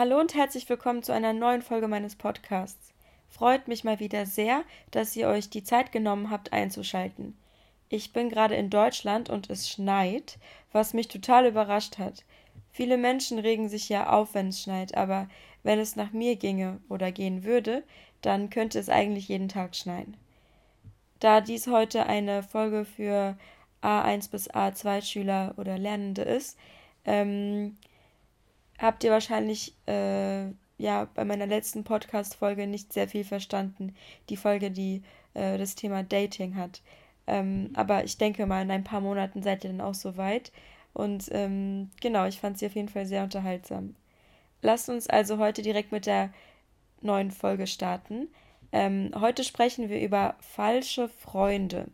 Hallo und herzlich willkommen zu einer neuen Folge meines Podcasts. Freut mich mal wieder sehr, dass ihr euch die Zeit genommen habt einzuschalten. Ich bin gerade in Deutschland und es schneit, was mich total überrascht hat. Viele Menschen regen sich ja auf, wenn es schneit, aber wenn es nach mir ginge oder gehen würde, dann könnte es eigentlich jeden Tag schneien. Da dies heute eine Folge für A1 bis A2 Schüler oder Lernende ist, ähm, habt ihr wahrscheinlich äh, ja bei meiner letzten Podcast-Folge nicht sehr viel verstanden. Die Folge, die äh, das Thema Dating hat. Ähm, aber ich denke mal, in ein paar Monaten seid ihr dann auch so weit. Und ähm, genau, ich fand sie auf jeden Fall sehr unterhaltsam. Lasst uns also heute direkt mit der neuen Folge starten. Ähm, heute sprechen wir über falsche Freunde.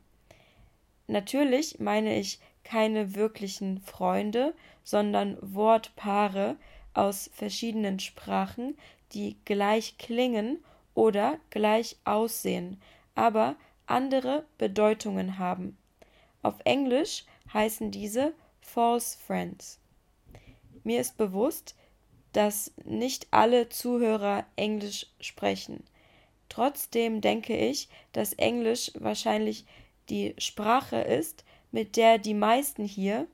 Natürlich meine ich keine wirklichen Freunde, sondern Wortpaare, aus verschiedenen Sprachen, die gleich klingen oder gleich aussehen, aber andere Bedeutungen haben. Auf Englisch heißen diese False Friends. Mir ist bewusst, dass nicht alle Zuhörer Englisch sprechen. Trotzdem denke ich, dass Englisch wahrscheinlich die Sprache ist, mit der die meisten hier,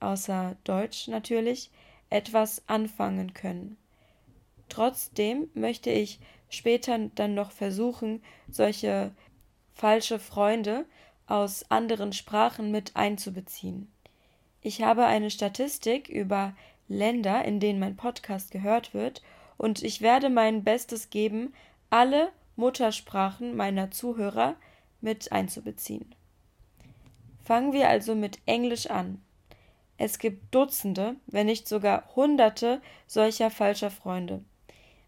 außer Deutsch natürlich, etwas anfangen können. Trotzdem möchte ich später dann noch versuchen, solche falsche Freunde aus anderen Sprachen mit einzubeziehen. Ich habe eine Statistik über Länder, in denen mein Podcast gehört wird, und ich werde mein Bestes geben, alle Muttersprachen meiner Zuhörer mit einzubeziehen. Fangen wir also mit Englisch an. Es gibt Dutzende, wenn nicht sogar Hunderte solcher falscher Freunde.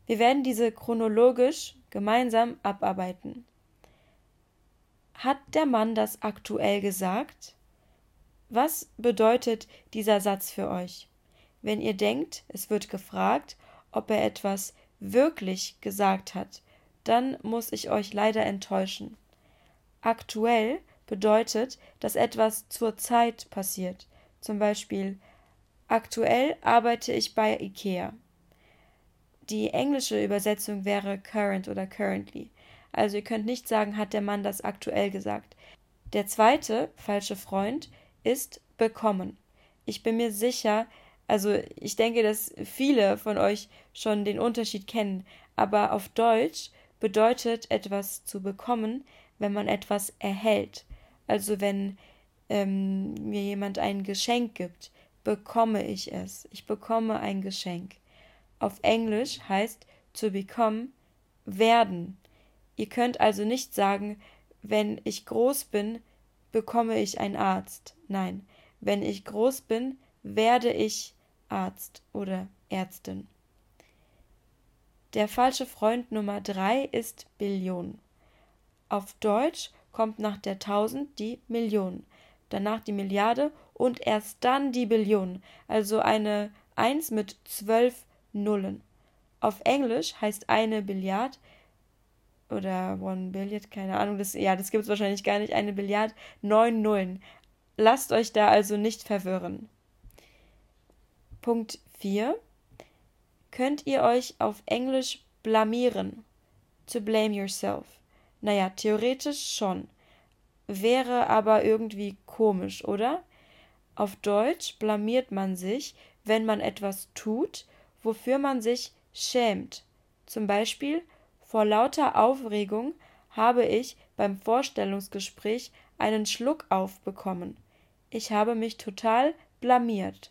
Wir werden diese chronologisch gemeinsam abarbeiten. Hat der Mann das aktuell gesagt? Was bedeutet dieser Satz für euch? Wenn ihr denkt, es wird gefragt, ob er etwas wirklich gesagt hat, dann muss ich euch leider enttäuschen. Aktuell bedeutet, dass etwas zur Zeit passiert, zum Beispiel aktuell arbeite ich bei IKEA. Die englische Übersetzung wäre current oder currently. Also ihr könnt nicht sagen, hat der Mann das aktuell gesagt. Der zweite falsche Freund ist bekommen. Ich bin mir sicher, also ich denke, dass viele von euch schon den Unterschied kennen, aber auf Deutsch bedeutet etwas zu bekommen, wenn man etwas erhält. Also wenn ähm, mir jemand ein Geschenk gibt, bekomme ich es. Ich bekomme ein Geschenk. Auf Englisch heißt to become werden. Ihr könnt also nicht sagen, wenn ich groß bin, bekomme ich einen Arzt. Nein, wenn ich groß bin, werde ich Arzt oder Ärztin. Der falsche Freund Nummer drei ist Billion. Auf Deutsch kommt nach der Tausend die Million danach die Milliarde und erst dann die Billion, also eine Eins mit zwölf Nullen. Auf Englisch heißt eine Billiard oder One Billiard, keine Ahnung, das, ja, das gibt es wahrscheinlich gar nicht, eine Billiard, neun Nullen. Lasst euch da also nicht verwirren. Punkt 4. Könnt ihr euch auf Englisch blamieren? To blame yourself. Naja, theoretisch schon wäre aber irgendwie komisch, oder? Auf Deutsch blamiert man sich, wenn man etwas tut, wofür man sich schämt. Zum Beispiel vor lauter Aufregung habe ich beim Vorstellungsgespräch einen Schluck aufbekommen. Ich habe mich total blamiert.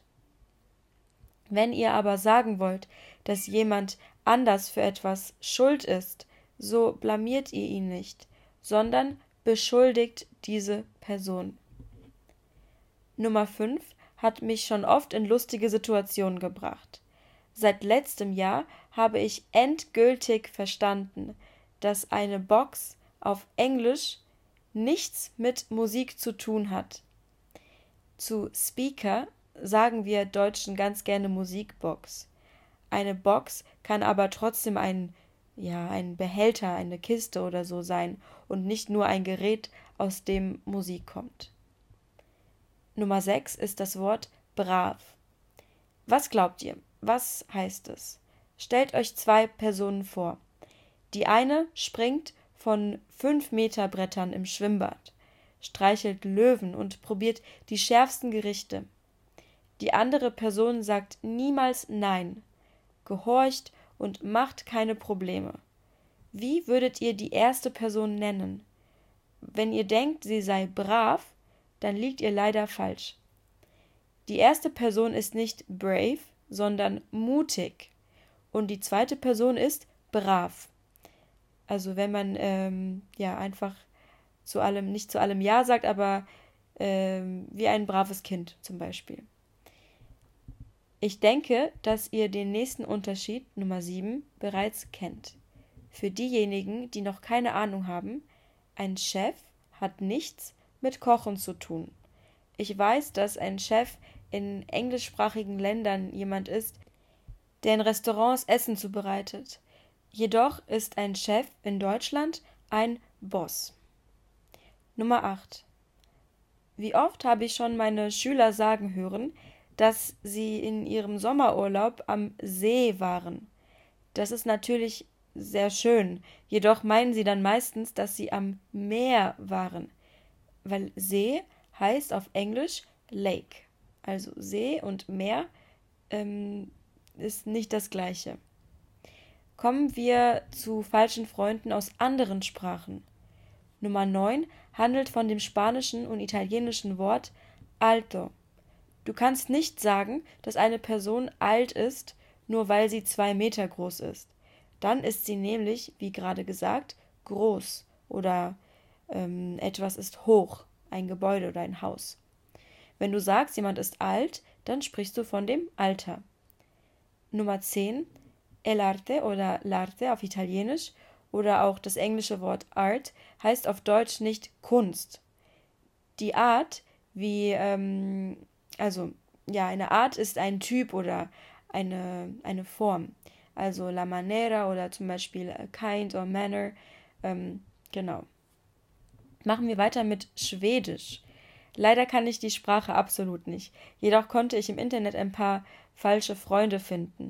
Wenn ihr aber sagen wollt, dass jemand anders für etwas schuld ist, so blamiert ihr ihn nicht, sondern beschuldigt diese Person. Nummer 5 hat mich schon oft in lustige Situationen gebracht. Seit letztem Jahr habe ich endgültig verstanden, dass eine Box auf Englisch nichts mit Musik zu tun hat. Zu Speaker sagen wir Deutschen ganz gerne Musikbox. Eine Box kann aber trotzdem ein ja, ein Behälter, eine Kiste oder so sein und nicht nur ein Gerät, aus dem Musik kommt. Nummer 6 ist das Wort brav. Was glaubt ihr? Was heißt es? Stellt euch zwei Personen vor. Die eine springt von fünf Meter Brettern im Schwimmbad, streichelt Löwen und probiert die schärfsten Gerichte. Die andere Person sagt niemals Nein, gehorcht und macht keine Probleme. Wie würdet ihr die erste Person nennen? Wenn ihr denkt, sie sei brav, dann liegt ihr leider falsch. Die erste Person ist nicht brave, sondern mutig. Und die zweite Person ist brav. Also wenn man ähm, ja einfach zu allem, nicht zu allem Ja sagt, aber ähm, wie ein braves Kind zum Beispiel. Ich denke, dass ihr den nächsten Unterschied, Nummer 7, bereits kennt. Für diejenigen, die noch keine Ahnung haben, ein Chef hat nichts mit Kochen zu tun. Ich weiß, dass ein Chef in englischsprachigen Ländern jemand ist, der in Restaurants Essen zubereitet. Jedoch ist ein Chef in Deutschland ein Boss. Nummer 8. Wie oft habe ich schon meine Schüler sagen hören, dass sie in ihrem Sommerurlaub am See waren. Das ist natürlich sehr schön, jedoch meinen sie dann meistens, dass sie am Meer waren, weil See heißt auf Englisch Lake. Also See und Meer ähm, ist nicht das gleiche. Kommen wir zu falschen Freunden aus anderen Sprachen. Nummer 9 handelt von dem spanischen und italienischen Wort alto. Du kannst nicht sagen, dass eine Person alt ist, nur weil sie zwei Meter groß ist. Dann ist sie nämlich, wie gerade gesagt, groß oder ähm, etwas ist hoch, ein Gebäude oder ein Haus. Wenn du sagst, jemand ist alt, dann sprichst du von dem Alter. Nummer 10. El arte oder l'arte auf Italienisch oder auch das englische Wort Art heißt auf Deutsch nicht Kunst. Die Art, wie ähm, also, ja, eine Art ist ein Typ oder eine, eine Form. Also la manera oder zum Beispiel kind or manner. Ähm, genau. Machen wir weiter mit Schwedisch. Leider kann ich die Sprache absolut nicht. Jedoch konnte ich im Internet ein paar falsche Freunde finden.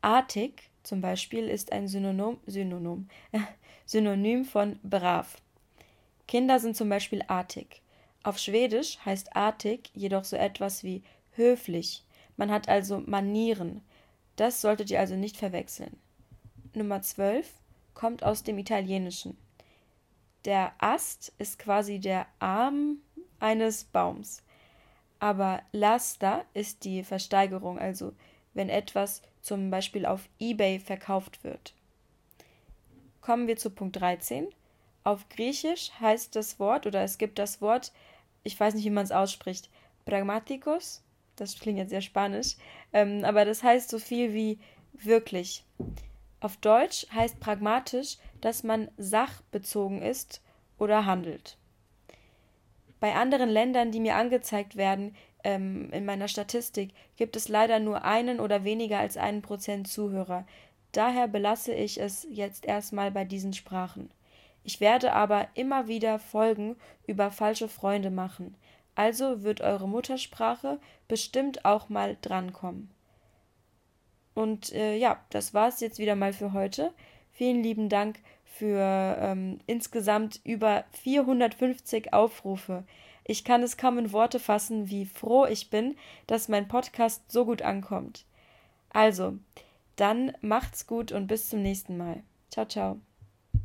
Artig zum Beispiel ist ein Synonym, Synonym, Synonym von brav. Kinder sind zum Beispiel artig. Auf Schwedisch heißt artig jedoch so etwas wie höflich. Man hat also Manieren. Das solltet ihr also nicht verwechseln. Nummer 12 kommt aus dem Italienischen. Der Ast ist quasi der Arm eines Baums. Aber Lasta ist die Versteigerung, also wenn etwas zum Beispiel auf eBay verkauft wird. Kommen wir zu Punkt 13. Auf Griechisch heißt das Wort oder es gibt das Wort, ich weiß nicht, wie man es ausspricht, Pragmaticus. Das klingt jetzt sehr spanisch, ähm, aber das heißt so viel wie wirklich. Auf Deutsch heißt pragmatisch, dass man sachbezogen ist oder handelt. Bei anderen Ländern, die mir angezeigt werden ähm, in meiner Statistik, gibt es leider nur einen oder weniger als einen Prozent Zuhörer. Daher belasse ich es jetzt erstmal bei diesen Sprachen. Ich werde aber immer wieder Folgen über falsche Freunde machen. Also wird eure Muttersprache bestimmt auch mal drankommen. Und äh, ja, das war es jetzt wieder mal für heute. Vielen lieben Dank für ähm, insgesamt über 450 Aufrufe. Ich kann es kaum in Worte fassen, wie froh ich bin, dass mein Podcast so gut ankommt. Also, dann macht's gut und bis zum nächsten Mal. Ciao, ciao.